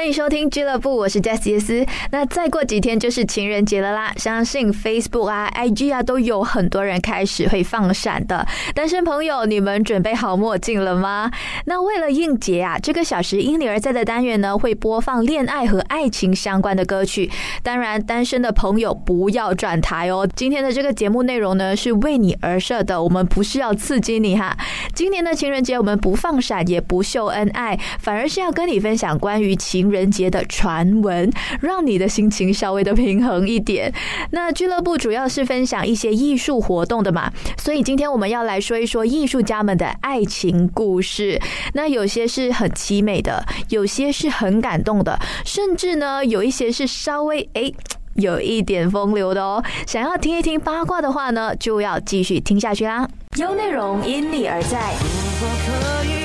欢迎收听俱乐部，我是 Jess 杰斯。那再过几天就是情人节了啦，相信 Facebook 啊、IG 啊都有很多人开始会放闪的。单身朋友，你们准备好墨镜了吗？那为了应节啊，这个小时因你而在的单元呢，会播放恋爱和爱情相关的歌曲。当然，单身的朋友不要转台哦。今天的这个节目内容呢，是为你而设的，我们不是要刺激你哈。今年的情人节，我们不放闪，也不秀恩爱，反而是要跟你分享关于情。人节的传闻，让你的心情稍微的平衡一点。那俱乐部主要是分享一些艺术活动的嘛，所以今天我们要来说一说艺术家们的爱情故事。那有些是很凄美的，有些是很感动的，甚至呢有一些是稍微哎有一点风流的哦。想要听一听八卦的话呢，就要继续听下去啦。有内容因你而在。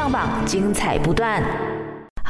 上榜，精彩不断。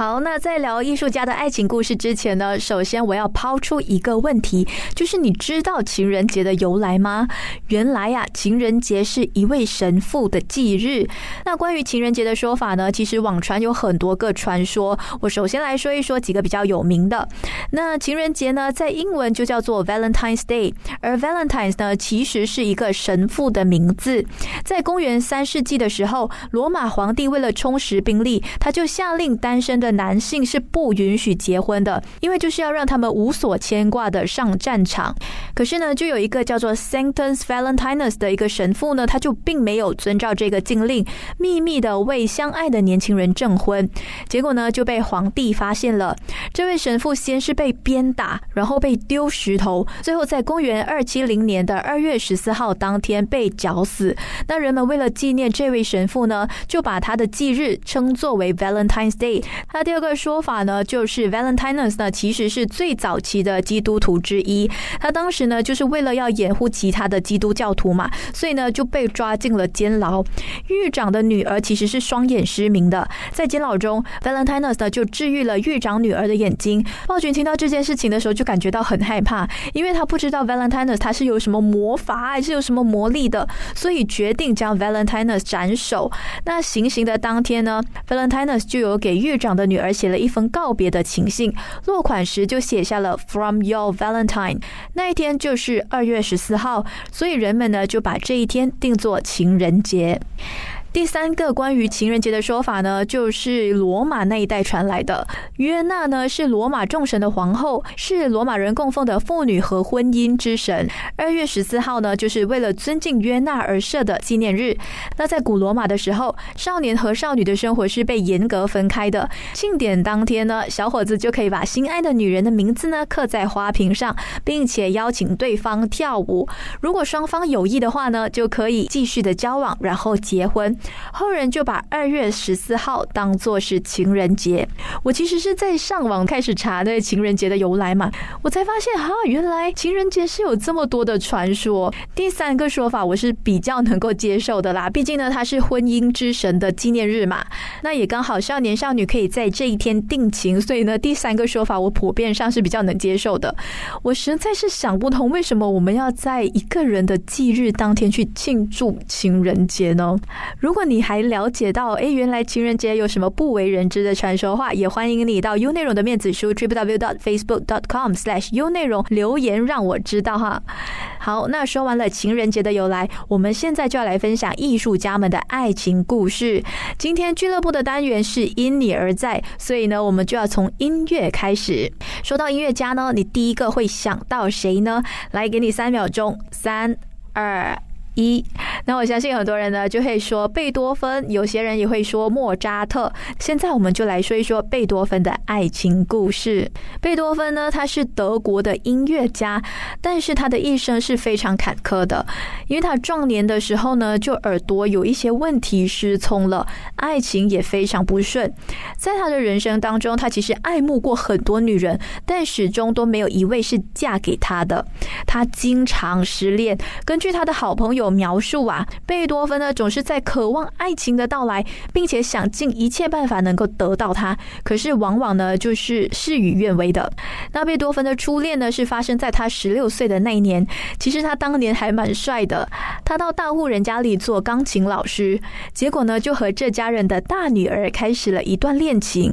好，那在聊艺术家的爱情故事之前呢，首先我要抛出一个问题，就是你知道情人节的由来吗？原来呀，情人节是一位神父的忌日。那关于情人节的说法呢，其实网传有很多个传说。我首先来说一说几个比较有名的。那情人节呢，在英文就叫做 Valentine's Day，而 Valentine's 呢，其实是一个神父的名字。在公元三世纪的时候，罗马皇帝为了充实兵力，他就下令单身的。男性是不允许结婚的，因为就是要让他们无所牵挂的上战场。可是呢，就有一个叫做 Sanctus Valentinus 的一个神父呢，他就并没有遵照这个禁令，秘密的为相爱的年轻人证婚。结果呢，就被皇帝发现了。这位神父先是被鞭打，然后被丢石头，最后在公元二七零年的二月十四号当天被绞死。那人们为了纪念这位神父呢，就把他的忌日称作为 Valentine's Day。那第二个说法呢，就是 Valentinus 呢，其实是最早期的基督徒之一。他当时呢，就是为了要掩护其他的基督教徒嘛，所以呢就被抓进了监牢。狱长的女儿其实是双眼失明的，在监牢中，Valentinus 呢就治愈了狱长女儿的眼睛。暴君听到这件事情的时候，就感觉到很害怕，因为他不知道 Valentinus 他是有什么魔法还是有什么魔力的，所以决定将 Valentinus 斩首。那行刑的当天呢，Valentinus 就有给狱长的。女儿写了一封告别的情信，落款时就写下了 “From Your Valentine”。那一天就是二月十四号，所以人们呢就把这一天定做情人节。第三个关于情人节的说法呢，就是罗马那一代传来的。约纳呢是罗马众神的皇后，是罗马人供奉的妇女和婚姻之神。二月十四号呢，就是为了尊敬约纳而设的纪念日。那在古罗马的时候，少年和少女的生活是被严格分开的。庆典当天呢，小伙子就可以把心爱的女人的名字呢刻在花瓶上，并且邀请对方跳舞。如果双方有意的话呢，就可以继续的交往，然后结婚。后人就把二月十四号当做是情人节。我其实是在上网开始查那情人节的由来嘛，我才发现哈，原来情人节是有这么多的传说。第三个说法我是比较能够接受的啦，毕竟呢它是婚姻之神的纪念日嘛，那也刚好少年少女可以在这一天定情，所以呢第三个说法我普遍上是比较能接受的。我实在是想不通，为什么我们要在一个人的忌日当天去庆祝情人节呢？如如果你还了解到，哎，原来情人节有什么不为人知的传说话，也欢迎你到 U 内容的面子书 tripw.facebook.com/slash/u 内容留言让我知道哈。好，那说完了情人节的由来，我们现在就要来分享艺术家们的爱情故事。今天俱乐部的单元是因你而在，所以呢，我们就要从音乐开始。说到音乐家呢，你第一个会想到谁呢？来，给你三秒钟，三二。一，那我相信很多人呢就会说贝多芬，有些人也会说莫扎特。现在我们就来说一说贝多芬的爱情故事。贝多芬呢，他是德国的音乐家，但是他的一生是非常坎坷的，因为他壮年的时候呢，就耳朵有一些问题失聪了，爱情也非常不顺。在他的人生当中，他其实爱慕过很多女人，但始终都没有一位是嫁给他的。他经常失恋，根据他的好朋友。描述啊，贝多芬呢总是在渴望爱情的到来，并且想尽一切办法能够得到它，可是往往呢就是事与愿违的。那贝多芬的初恋呢是发生在他十六岁的那一年，其实他当年还蛮帅的，他到大户人家里做钢琴老师，结果呢就和这家人的大女儿开始了一段恋情。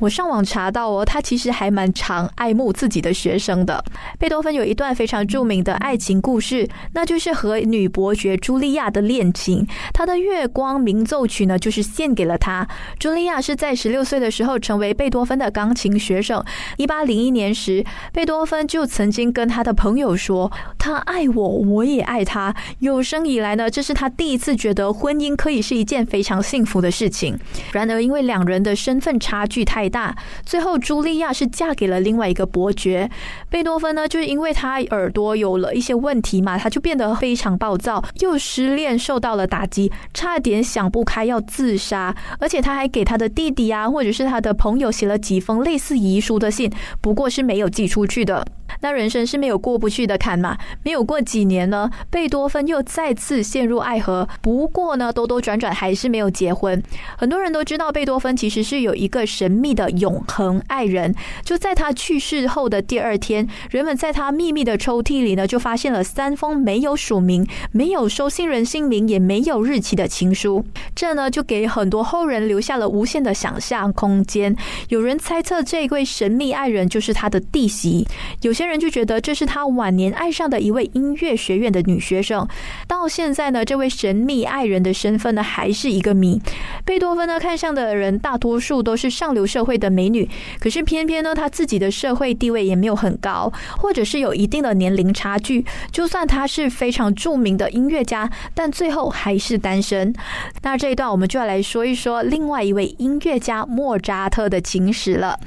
我上网查到哦，他其实还蛮常爱慕自己的学生的。贝多芬有一段非常著名的爱情故事，那就是和女伯爵茱莉亚的恋情。他的《月光鸣奏曲》呢，就是献给了他。茱莉亚是在十六岁的时候成为贝多芬的钢琴学生。一八零一年时，贝多芬就曾经跟他的朋友说：“他爱我，我也爱他。”有生以来呢，这是他第一次觉得婚姻可以是一件非常幸福的事情。然而，因为两人的身份差距太，大，最后茱莉亚是嫁给了另外一个伯爵。贝多芬呢，就是因为他耳朵有了一些问题嘛，他就变得非常暴躁，又失恋，受到了打击，差点想不开要自杀。而且他还给他的弟弟啊，或者是他的朋友写了几封类似遗书的信，不过是没有寄出去的。那人生是没有过不去的坎嘛？没有过几年呢，贝多芬又再次陷入爱河。不过呢，兜兜转转还是没有结婚。很多人都知道，贝多芬其实是有一个神秘的永恒爱人。就在他去世后的第二天，人们在他秘密的抽屉里呢，就发现了三封没有署名、没有收信人姓名、也没有日期的情书。这呢，就给很多后人留下了无限的想象空间。有人猜测，这位神秘爱人就是他的弟媳。有些人就觉得这是他晚年爱上的一位音乐学院的女学生。到现在呢，这位神秘爱人的身份呢，还是一个谜。贝多芬呢，看上的人大多数都是上流社会的美女，可是偏偏呢，他自己的社会地位也没有很高，或者是有一定的年龄差距。就算他是非常著名的音乐家，但最后还是单身。那这一段我们就要来说一说另外一位音乐家莫扎特的情史了。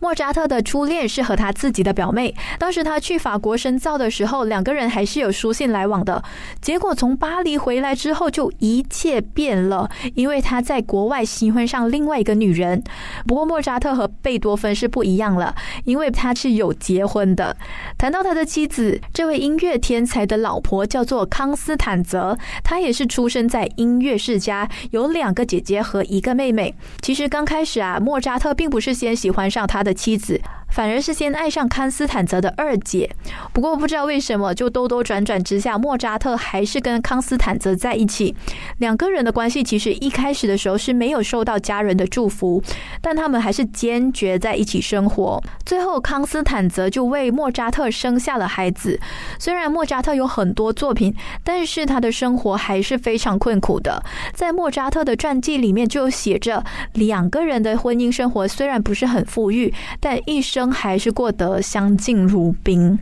莫扎特的初恋是和他自己的表妹。当时他去法国深造的时候，两个人还是有书信来往的。结果从巴黎回来之后，就一切变了，因为他在国外新婚上另外一个女人。不过莫扎特和贝多芬是不一样了，因为他是有结婚的。谈到他的妻子，这位音乐天才的老婆叫做康斯坦泽，她也是出生在音乐世家，有两个姐姐和一个妹妹。其实刚开始啊，莫扎特并不是先喜欢上他的妻子。反而是先爱上康斯坦泽的二姐，不过不知道为什么，就兜兜转转之下，莫扎特还是跟康斯坦泽在一起。两个人的关系其实一开始的时候是没有受到家人的祝福，但他们还是坚决在一起生活。最后，康斯坦泽就为莫扎特生下了孩子。虽然莫扎特有很多作品，但是他的生活还是非常困苦的。在莫扎特的传记里面就写着，两个人的婚姻生活虽然不是很富裕，但一生。还是过得相敬如宾。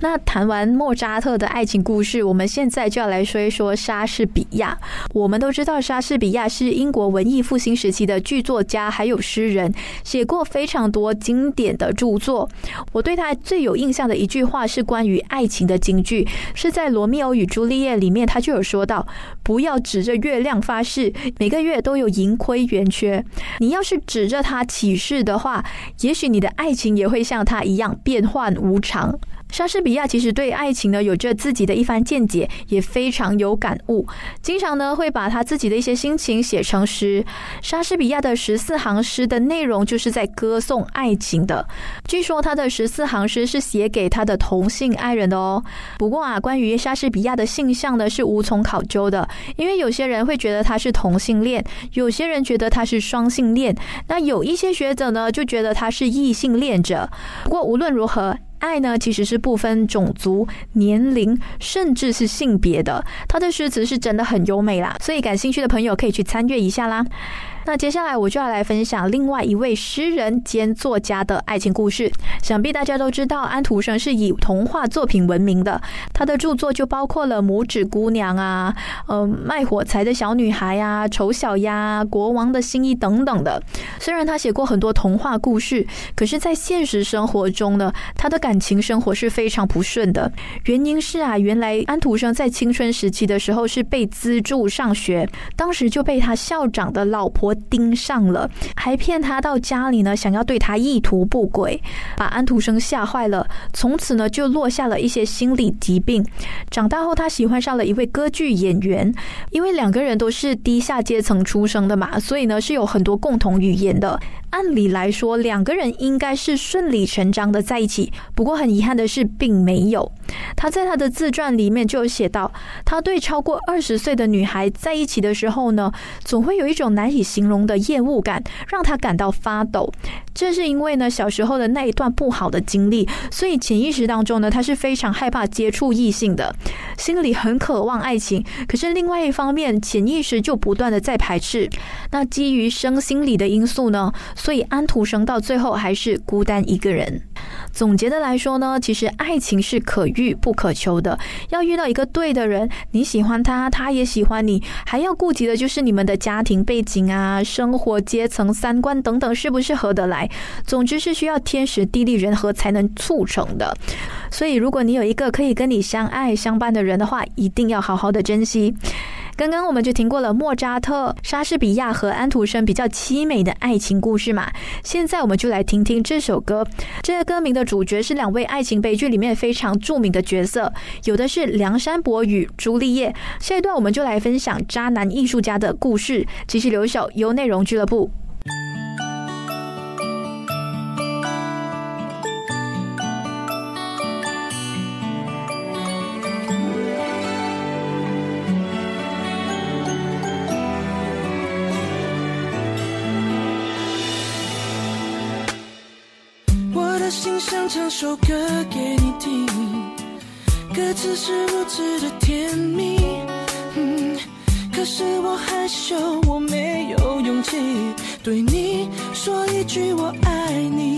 那谈完莫扎特的爱情故事，我们现在就要来说一说莎士比亚。我们都知道，莎士比亚是英国文艺复兴时期的剧作家，还有诗人，写过非常多经典的著作。我对他最有印象的一句话是关于爱情的金句，是在《罗密欧与朱丽叶》里面，他就有说到：“不要指着月亮发誓，每个月都有盈亏圆缺。你要是指着它起誓的话，也许你的爱情。”也会像他一样变幻无常。莎士比亚其实对爱情呢有着自己的一番见解，也非常有感悟，经常呢会把他自己的一些心情写成诗。莎士比亚的十四行诗的内容就是在歌颂爱情的。据说他的十四行诗是写给他的同性爱人的哦。不过啊，关于莎士比亚的性向呢是无从考究的，因为有些人会觉得他是同性恋，有些人觉得他是双性恋，那有一些学者呢就觉得他是异性恋者。不过无论如何。爱呢，其实是不分种族、年龄，甚至是性别的。他的诗词是真的很优美啦，所以感兴趣的朋友可以去参阅一下啦。那接下来我就要来分享另外一位诗人兼作家的爱情故事。想必大家都知道，安徒生是以童话作品闻名的。他的著作就包括了《拇指姑娘》啊，呃，卖火柴的小女孩呀，《丑小鸭》、《国王的新衣》等等的。虽然他写过很多童话故事，可是，在现实生活中呢，他的感情生活是非常不顺的。原因是啊，原来安徒生在青春时期的时候是被资助上学，当时就被他校长的老婆。盯上了，还骗他到家里呢，想要对他意图不轨，把安徒生吓坏了。从此呢，就落下了一些心理疾病。长大后，他喜欢上了一位歌剧演员，因为两个人都是低下阶层出生的嘛，所以呢是有很多共同语言的。按理来说，两个人应该是顺理成章的在一起。不过很遗憾的是，并没有。他在他的自传里面就有写到，他对超过二十岁的女孩在一起的时候呢，总会有一种难以形容的厌恶感，让他感到发抖。这是因为呢，小时候的那一段不好的经历，所以潜意识当中呢，他是非常害怕接触异性的，心里很渴望爱情。可是另外一方面，潜意识就不断的在排斥。那基于生心理的因素呢？所以安徒生到最后还是孤单一个人。总结的来说呢，其实爱情是可遇不可求的。要遇到一个对的人，你喜欢他，他也喜欢你，还要顾及的就是你们的家庭背景啊、生活阶层、三观等等，是不是合得来？总之是需要天时地利人和才能促成的。所以，如果你有一个可以跟你相爱相伴的人的话，一定要好好的珍惜。刚刚我们就听过了莫扎特、莎士比亚和安徒生比较凄美的爱情故事嘛，现在我们就来听听这首歌。这个歌名的主角是两位爱情悲剧里面非常著名的角色，有的是梁山伯与朱丽叶。下一段我们就来分享渣男艺术家的故事。继续留守由内容俱乐部。歌给你听，歌词是如此的甜蜜，嗯，可是我害羞，我没有勇气对你说一句我爱你。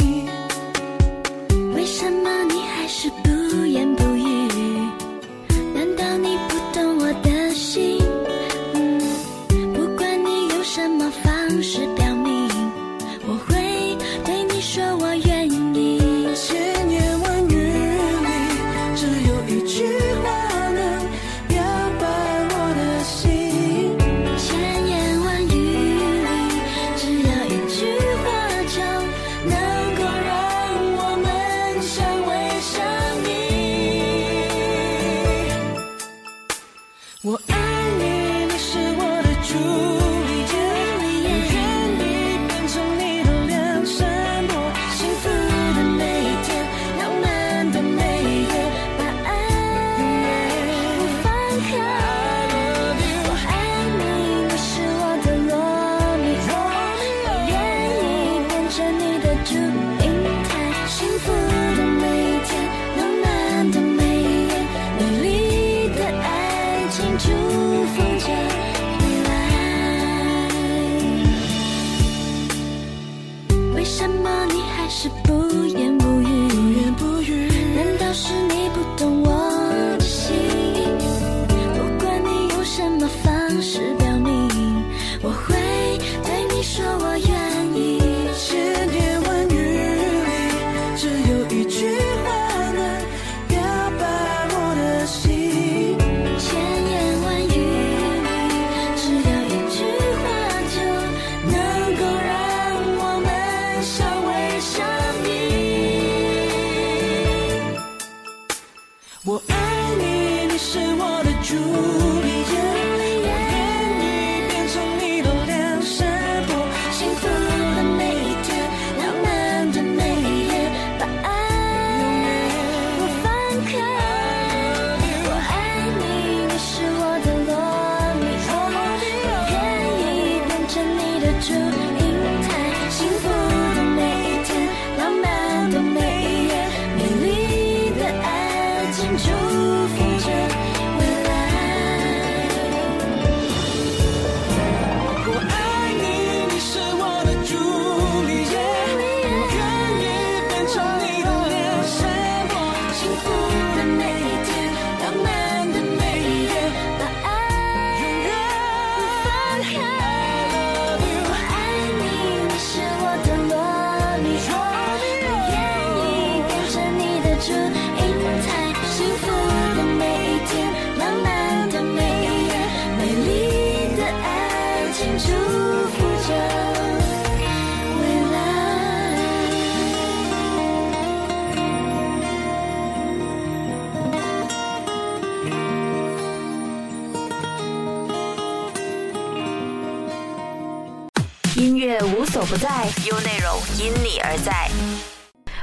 不在，优内容因你而在。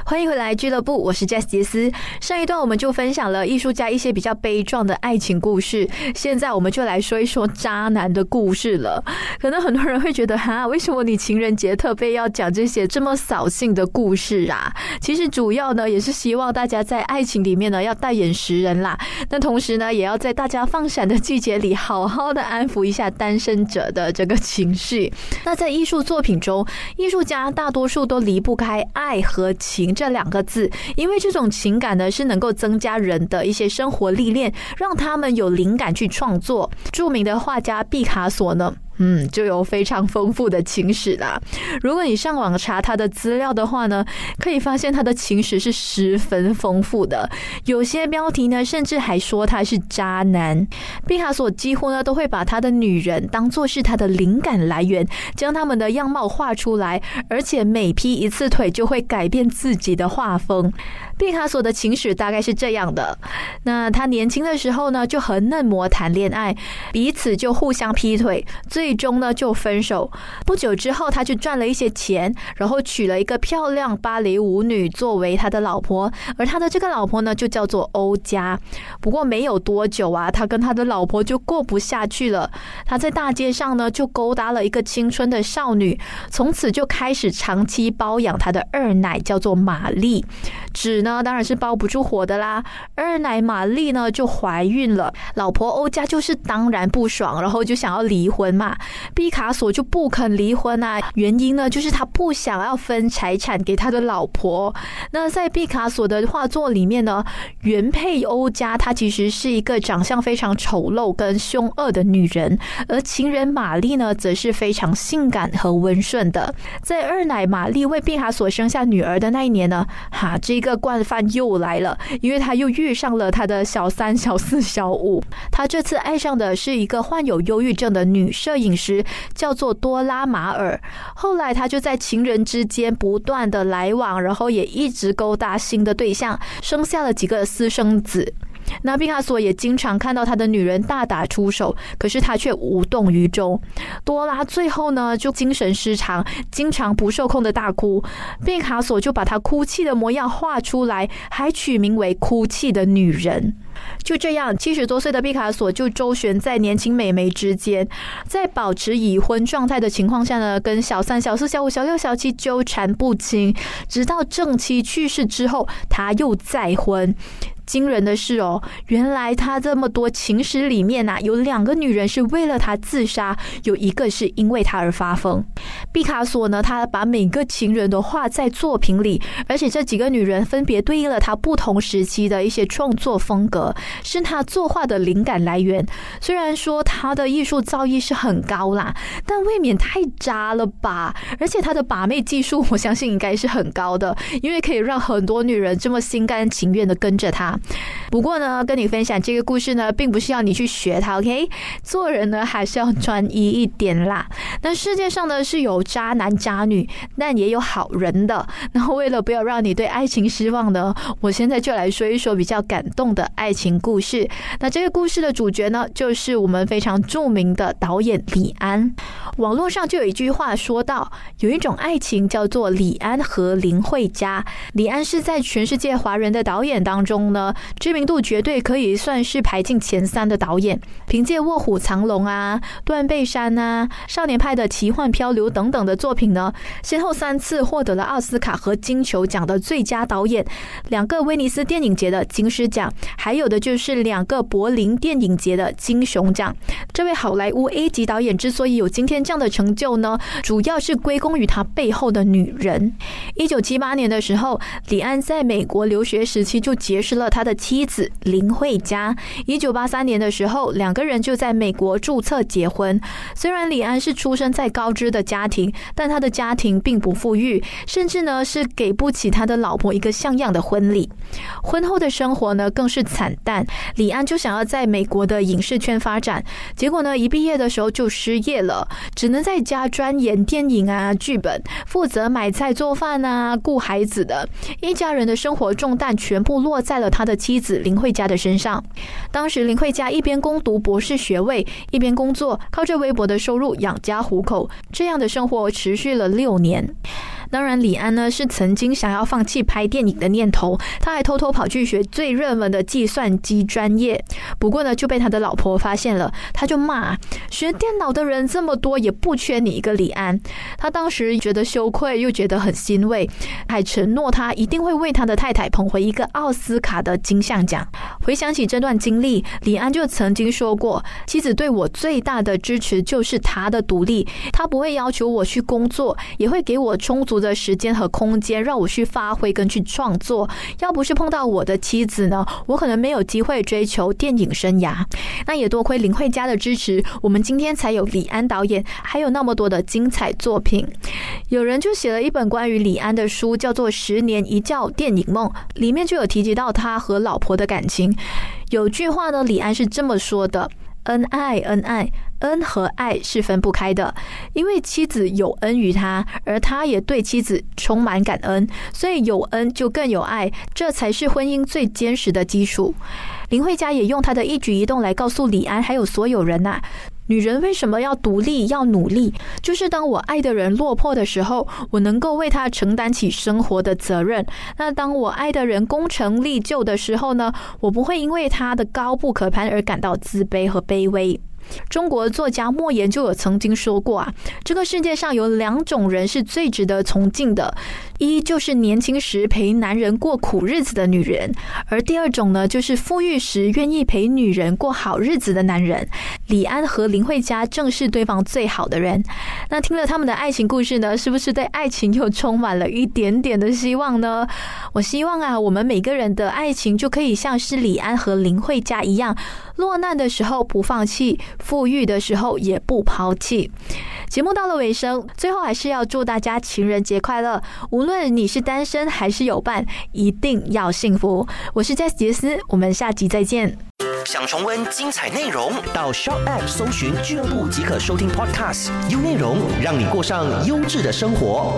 欢迎回来俱乐部，我是 Jess 杰斯。上一段我们就分享了艺术家一些比较悲壮的爱情故事，现在我们就来说一说渣男的故事了。可能很多人会觉得，哈，为什么你情人节特别要讲这些这么扫兴的故事啊？其实主要呢，也是希望大家在爱情里面呢要带眼识人啦。那同时呢，也要在大家放闪的季节里，好好的安抚一下单身者的这个情绪。那在艺术作品中，艺术家大多数都离不开爱和情。这两个字，因为这种情感呢，是能够增加人的一些生活历练，让他们有灵感去创作。著名的画家毕卡索呢？嗯，就有非常丰富的情史啦。如果你上网查他的资料的话呢，可以发现他的情史是十分丰富的。有些标题呢，甚至还说他是渣男。毕卡索几乎呢都会把他的女人当做是他的灵感来源，将他们的样貌画出来，而且每劈一次腿就会改变自己的画风。毕卡索的情史大概是这样的：那他年轻的时候呢，就和嫩模谈恋爱，彼此就互相劈腿，最最终呢就分手。不久之后，他就赚了一些钱，然后娶了一个漂亮芭蕾舞女作为他的老婆，而他的这个老婆呢就叫做欧佳。不过没有多久啊，他跟他的老婆就过不下去了。他在大街上呢就勾搭了一个青春的少女，从此就开始长期包养他的二奶，叫做玛丽。纸呢，当然是包不住火的啦。二奶玛丽呢就怀孕了，老婆欧家就是当然不爽，然后就想要离婚嘛。毕卡索就不肯离婚啊，原因呢就是他不想要分财产给他的老婆。那在毕卡索的画作里面呢，原配欧家她其实是一个长相非常丑陋跟凶恶的女人，而情人玛丽呢则是非常性感和温顺的。在二奶玛丽为毕卡索生下女儿的那一年呢，哈，这个惯犯又来了，因为他又遇上了他的小三、小四、小五。他这次爱上的是一个患有忧郁症的女摄影饮食，叫做多拉马尔。后来他就在情人之间不断的来往，然后也一直勾搭新的对象，生下了几个私生子。那毕卡索也经常看到他的女人大打出手，可是他却无动于衷。多拉最后呢就精神失常，经常不受控的大哭。毕卡索就把他哭泣的模样画出来，还取名为“哭泣的女人”。就这样，七十多岁的毕卡索就周旋在年轻美眉之间，在保持已婚状态的情况下呢，跟小三、小四、小五、小六、小七纠缠不清，直到正妻去世之后，他又再婚。惊人的是哦，原来他这么多情史里面呐，有两个女人是为了他自杀，有一个是因为他而发疯。毕卡索呢，他把每个情人都画在作品里，而且这几个女人分别对应了他不同时期的一些创作风格，是他作画的灵感来源。虽然说他的艺术造诣是很高啦，但未免太渣了吧？而且他的把妹技术，我相信应该是很高的，因为可以让很多女人这么心甘情愿的跟着他。不过呢，跟你分享这个故事呢，并不是要你去学它，OK？做人呢，还是要专一一点啦。那世界上呢，是有渣男渣女，但也有好人的。然后为了不要让你对爱情失望呢，我现在就来说一说比较感动的爱情故事。那这个故事的主角呢，就是我们非常著名的导演李安。网络上就有一句话说到，有一种爱情叫做李安和林慧嘉。李安是在全世界华人的导演当中呢。知名度绝对可以算是排进前三的导演，凭借《卧虎藏龙》啊、《断背山》啊、《少年派的奇幻漂流》等等的作品呢，先后三次获得了奥斯卡和金球奖的最佳导演，两个威尼斯电影节的金狮奖，还有的就是两个柏林电影节的金熊奖。这位好莱坞 A 级导演之所以有今天这样的成就呢，主要是归功于他背后的女人。一九七八年的时候，李安在美国留学时期就结识了他。的妻子林慧嘉，一九八三年的时候，两个人就在美国注册结婚。虽然李安是出生在高知的家庭，但他的家庭并不富裕，甚至呢是给不起他的老婆一个像样的婚礼。婚后的生活呢更是惨淡。李安就想要在美国的影视圈发展，结果呢一毕业的时候就失业了，只能在家钻研电影啊剧本，负责买菜做饭啊顾孩子的一家人的生活重担全部落在了他。的妻子林慧嘉的身上。当时林慧嘉一边攻读博士学位，一边工作，靠着微薄的收入养家糊口，这样的生活持续了六年。当然，李安呢是曾经想要放弃拍电影的念头，他还偷偷跑去学最热门的计算机专业。不过呢，就被他的老婆发现了，他就骂：学电脑的人这么多，也不缺你一个李安。他当时觉得羞愧，又觉得很欣慰，还承诺他一定会为他的太太捧回一个奥斯卡的金像奖。回想起这段经历，李安就曾经说过：妻子对我最大的支持就是她的独立，她不会要求我去工作，也会给我充足。的时间和空间让我去发挥跟去创作。要不是碰到我的妻子呢，我可能没有机会追求电影生涯。那也多亏林慧嘉的支持，我们今天才有李安导演，还有那么多的精彩作品。有人就写了一本关于李安的书，叫做《十年一觉电影梦》，里面就有提及到他和老婆的感情。有句话呢，李安是这么说的。恩爱，恩爱，恩和爱是分不开的。因为妻子有恩于他，而他也对妻子充满感恩，所以有恩就更有爱，这才是婚姻最坚实的基础。林慧嘉也用他的一举一动来告诉李安，还有所有人呐。女人为什么要独立、要努力？就是当我爱的人落魄的时候，我能够为他承担起生活的责任；那当我爱的人功成立就的时候呢，我不会因为他的高不可攀而感到自卑和卑微。中国作家莫言就有曾经说过啊，这个世界上有两种人是最值得崇敬的，一就是年轻时陪男人过苦日子的女人，而第二种呢，就是富裕时愿意陪女人过好日子的男人。李安和林慧嘉正是对方最好的人。那听了他们的爱情故事呢，是不是对爱情又充满了一点点的希望呢？我希望啊，我们每个人的爱情就可以像是李安和林慧嘉一样，落难的时候不放弃。富裕的时候也不抛弃。节目到了尾声，最后还是要祝大家情人节快乐！无论你是单身还是有伴，一定要幸福。我是 Jess 杰斯，我们下集再见。想重温精彩内容，到 Shop App 搜寻俱乐部即可收听 Podcast，优内容让你过上优质的生活。